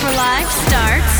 for Life starts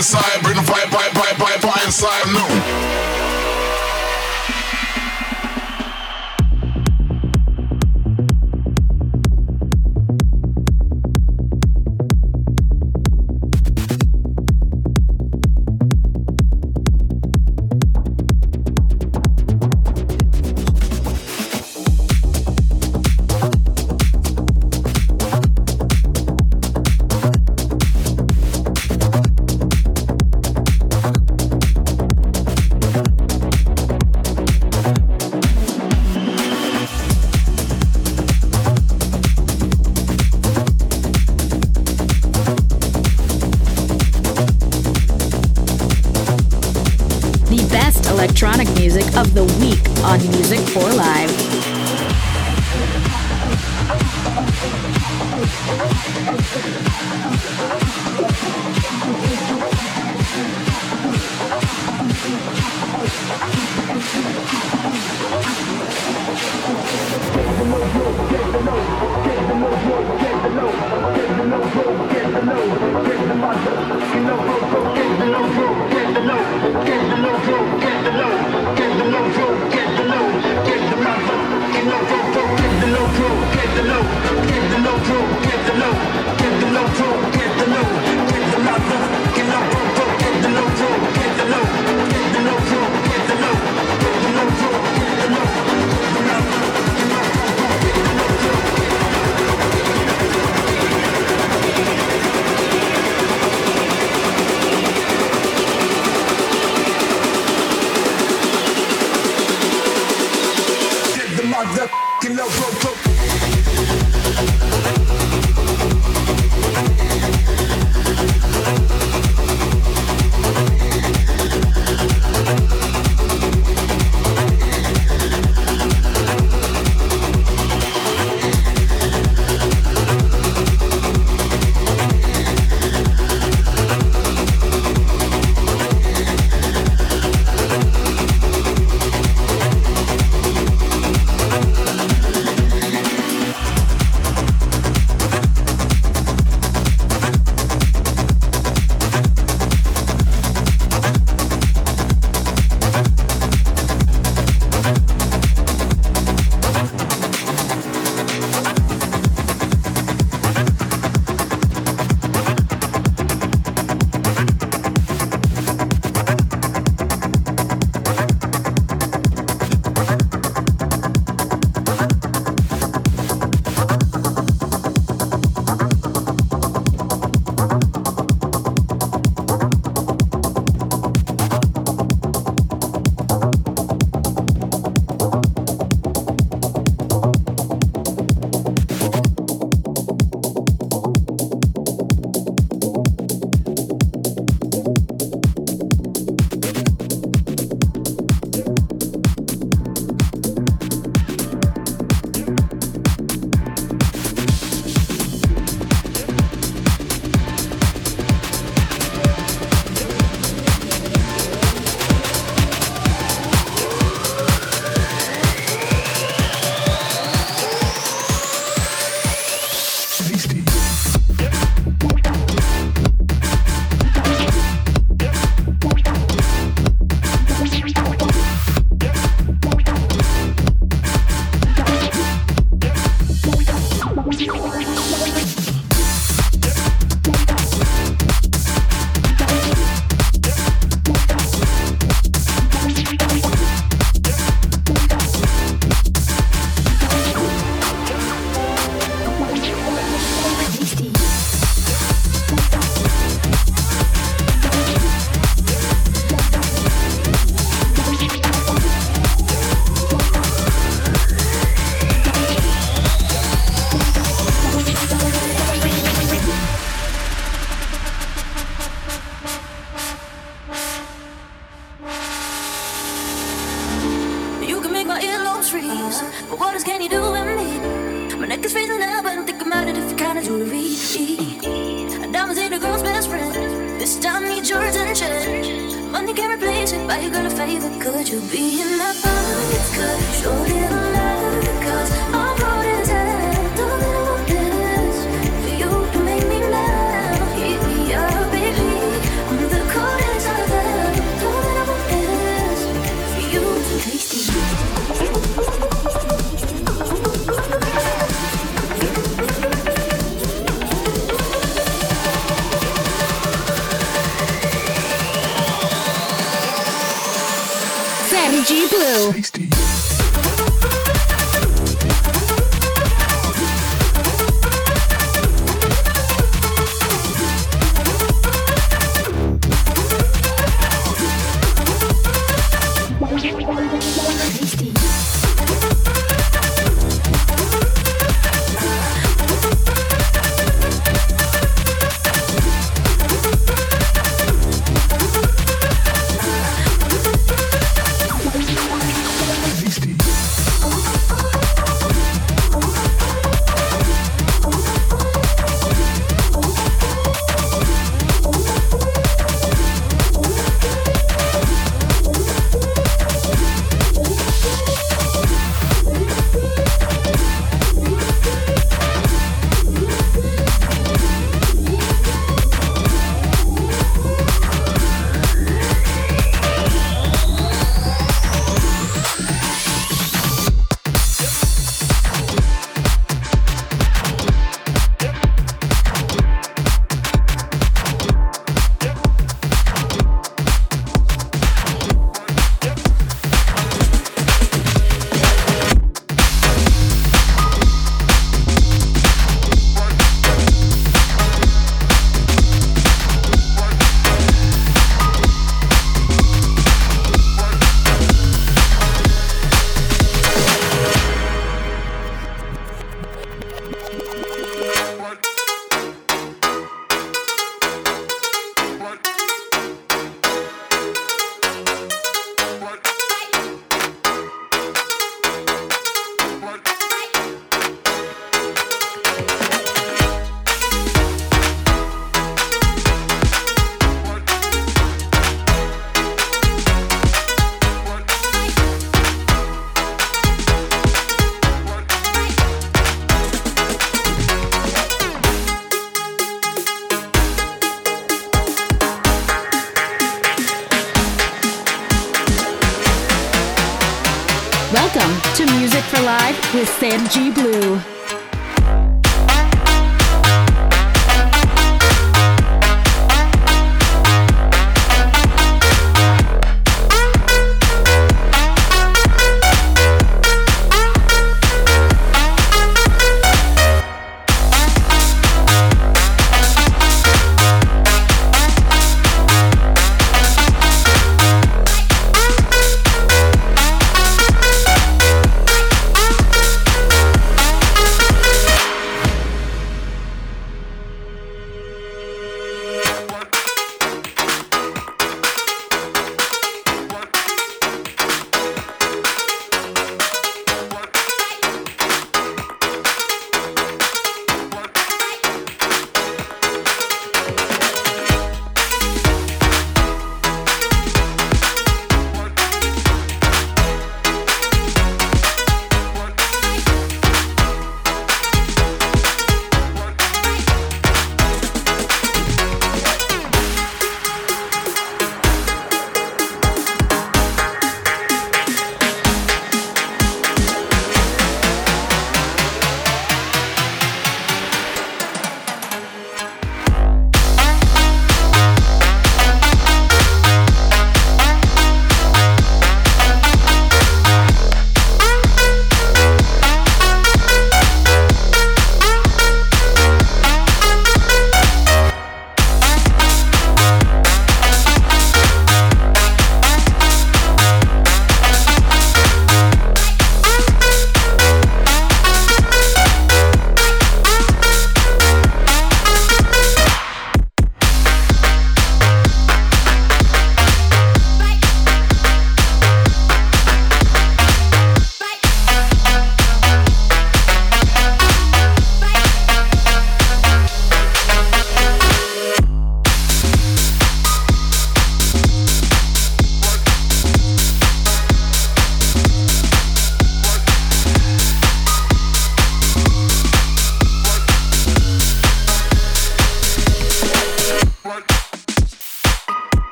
low, get the low, get inside, low.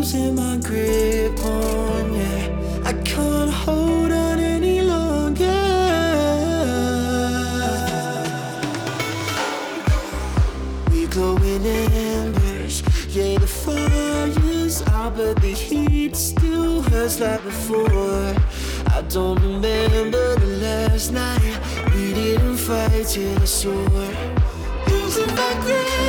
Losing my grip on you. I can't hold on any longer. We glow in embers. Yeah, the fire's out, but the heat still hurts like before. I don't remember the last night we didn't fight till the sword. Losing my grip,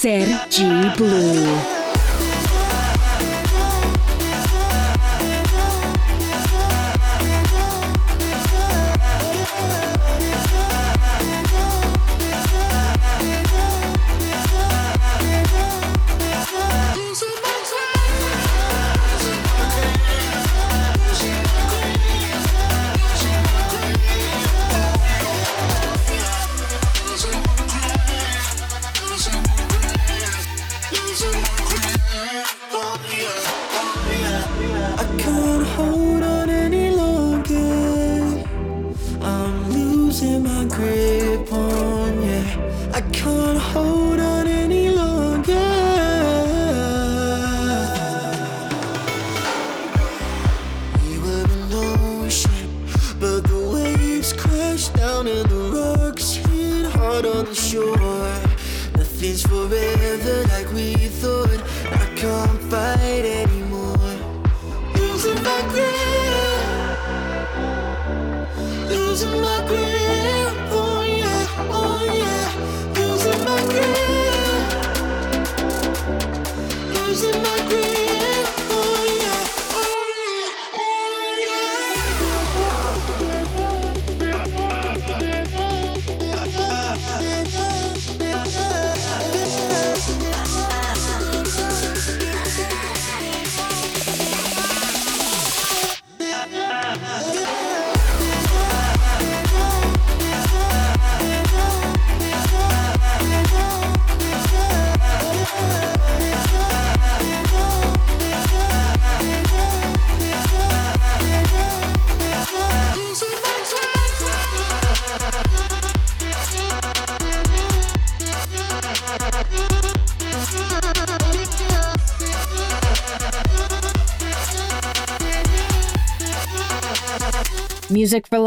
Sergi Blue. But the waves crash down and the rocks hit hard on the shore. Nothing's forever like we thought. I can't fight anymore. Losing my grip, losing my grip.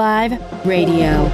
Live Radio.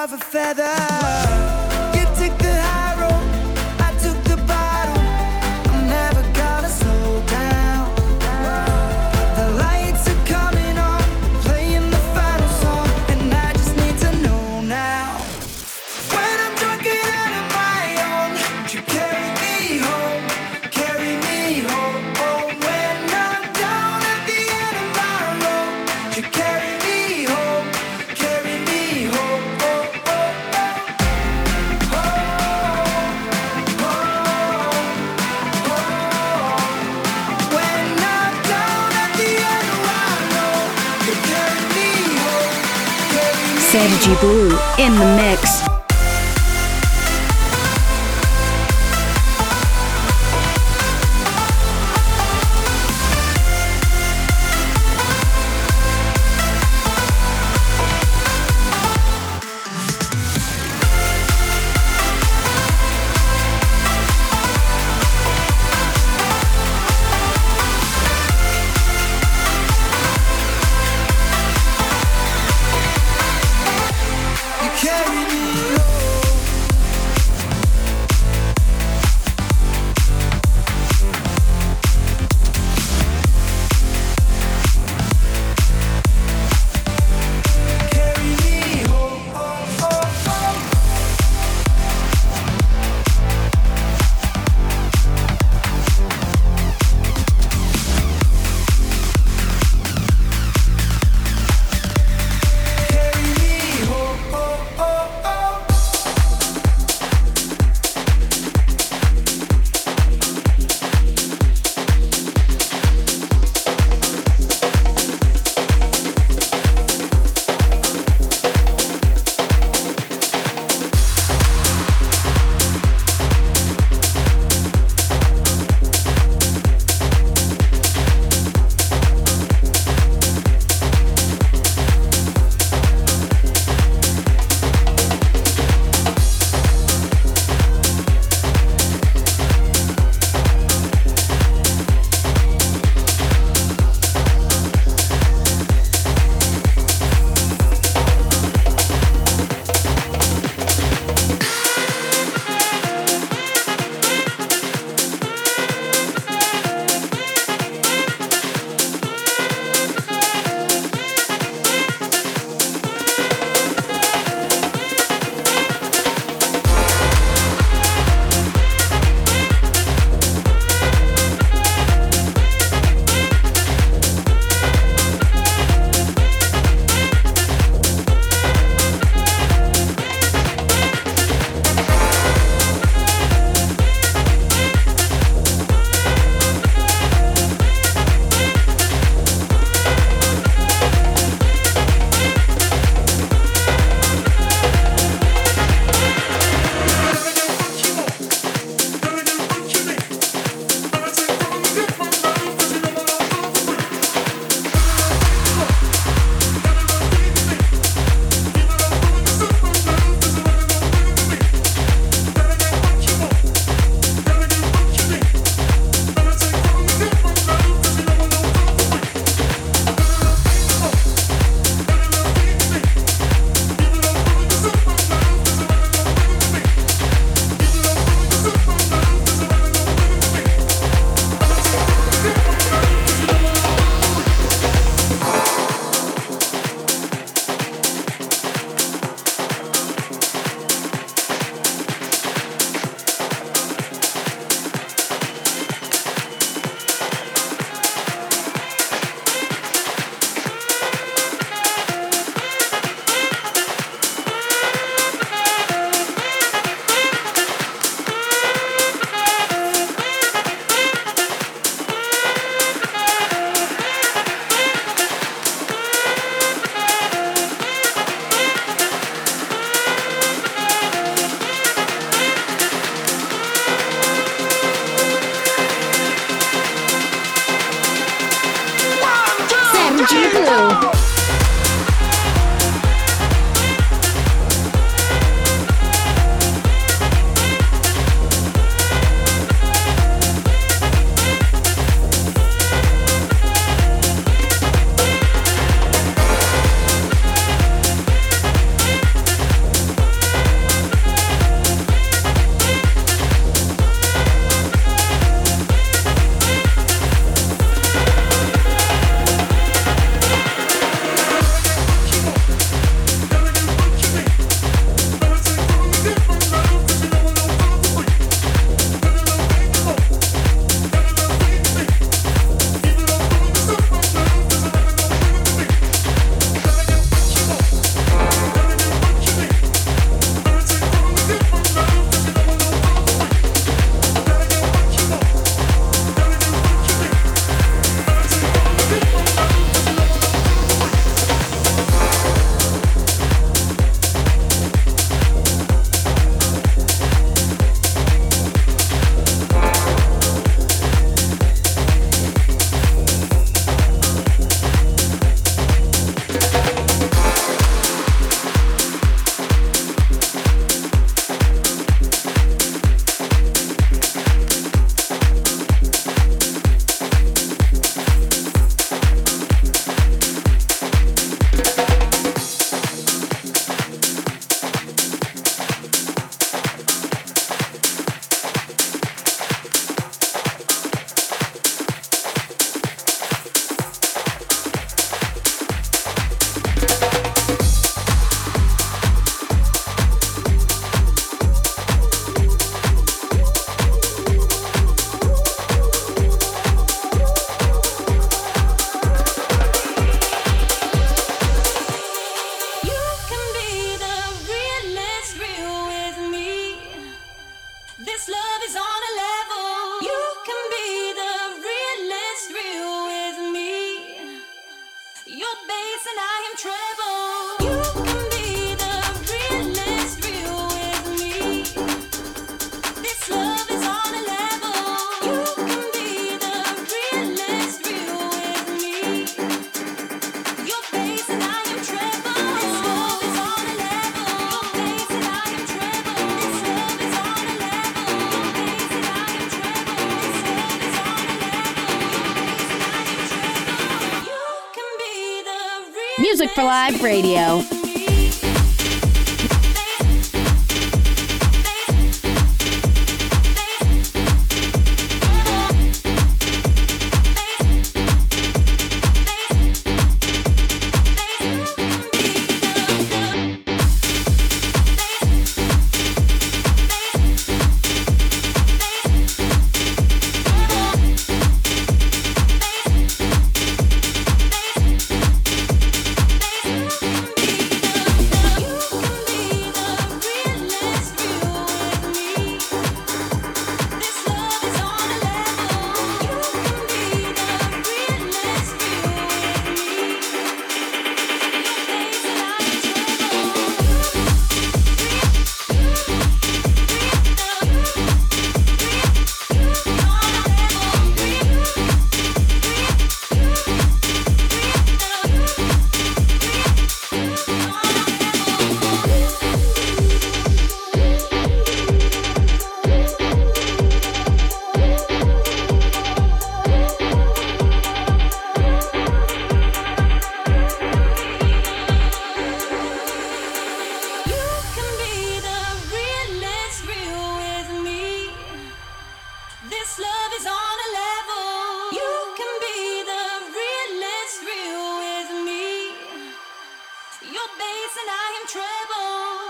Of a feather. In the mix. For Live Radio. your bass and I am treble.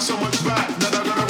so much back. That I gotta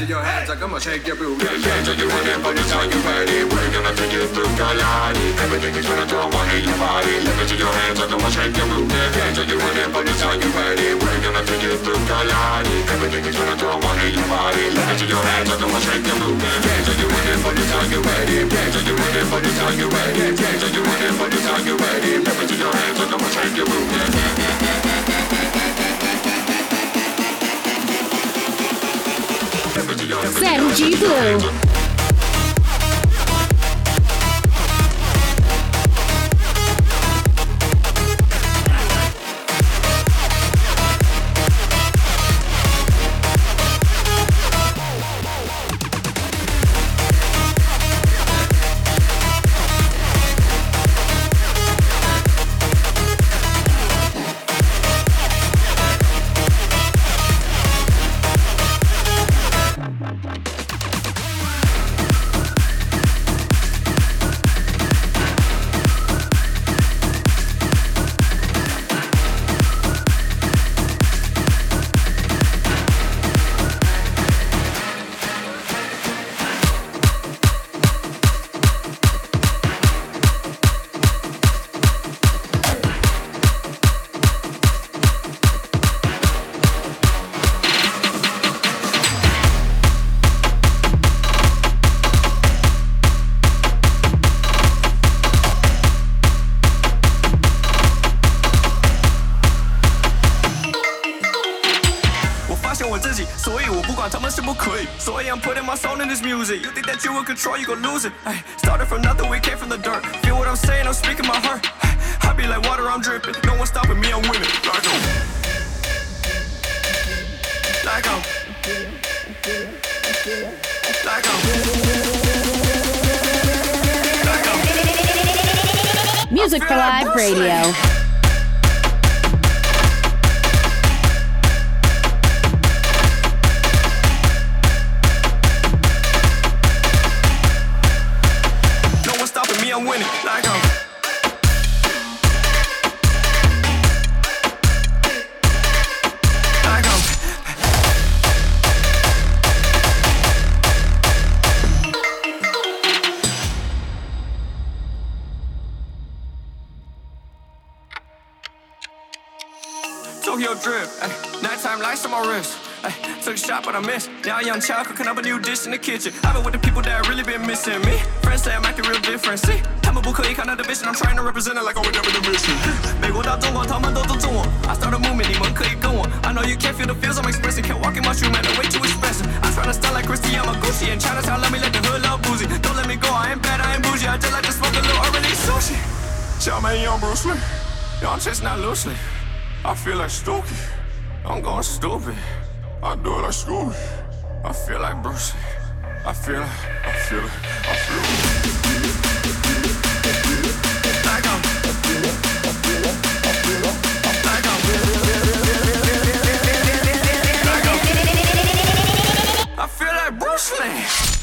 hands in your hands I'ma shake your booty. Yeah, yeah, so you want it, but it's how you ready. We're gonna take you to Kalani. Everything is gonna throw away your body. Let me see your hands I'ma shake your booty. Yeah, yeah, so you want it, but it's how you ready. We're gonna take you through Kalani. Everything is gonna throw away your body. Let me see your hands I'ma shake your booty. Yeah, so you want it, but it's how you ready. Yeah, so you want it, but it's how you ready. Yeah, so you want it, but it's how you ready. Let me see your hands I'ma shake your booty. Sam G Blue. 自己，所以我不管他们是不可以。所以 I'm putting my soul in this music. You think that you will control, you gon' lose it. Ay, started from nothing, we came from the dirt. Feel what I'm saying, I'm speaking my heart. I be like water, I'm dripping. No one stopping me, I'm winning. Like I'm. Like I'm. Like I'm. Like I'm. Music for Live Radio. took a shot, but I missed. Now young child cooking up a new dish in the kitchen. I've been with the people that really been missing me. Friends say I'm acting real different. See, 他们不可以看到的 vision, I'm trying to represent it like I would never the mission. 美国到中国，他们都尊重我。I start a movement, 你们可以跟我。I know you can't feel the feels I'm expressing. Can't walk in my shoe, man, they're way too expensive. I'm trying to style like Christy, I'm a Gucci. In Chinatown, let me let the hood love boozy. Don't let me go, I ain't bad, I ain't bougie. I just like to smoke a little early sushi. Tell me, young Bruce Lee. Yo, I'm chasing that loosely. I feel like Stokey. I'm going stupid. I do it like Scooby. I feel like Bruce. I feel it. I feel it. I. Like I'm. Like. Like. I feel like Bruce Lee.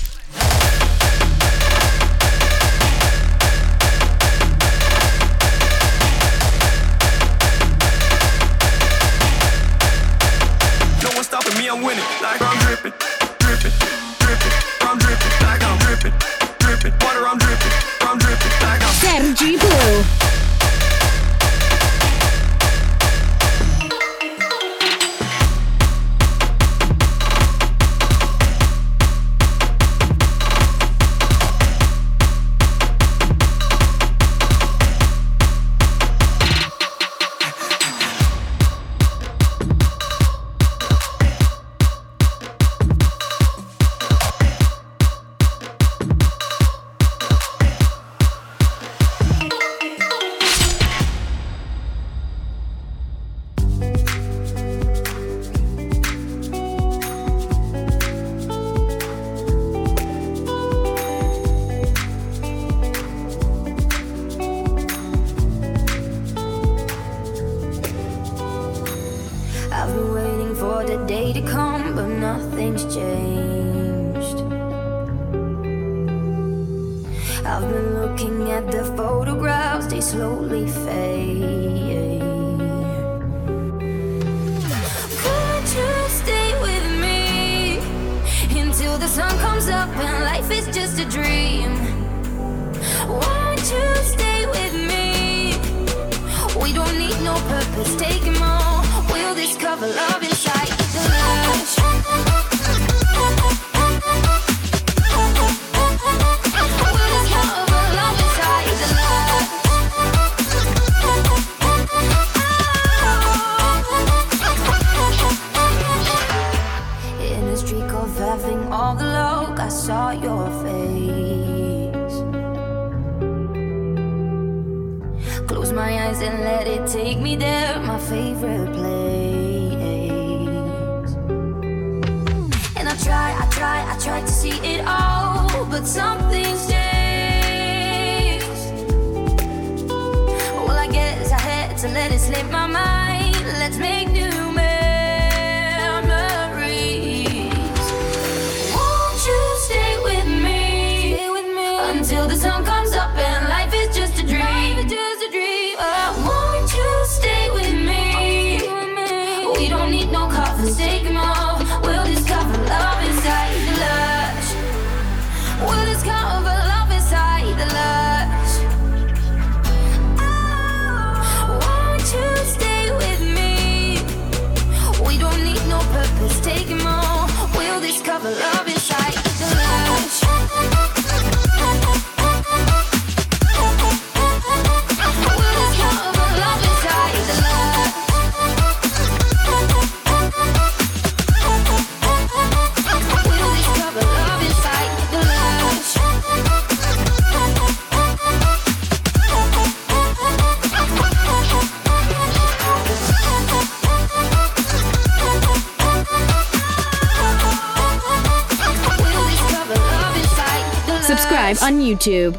YouTube.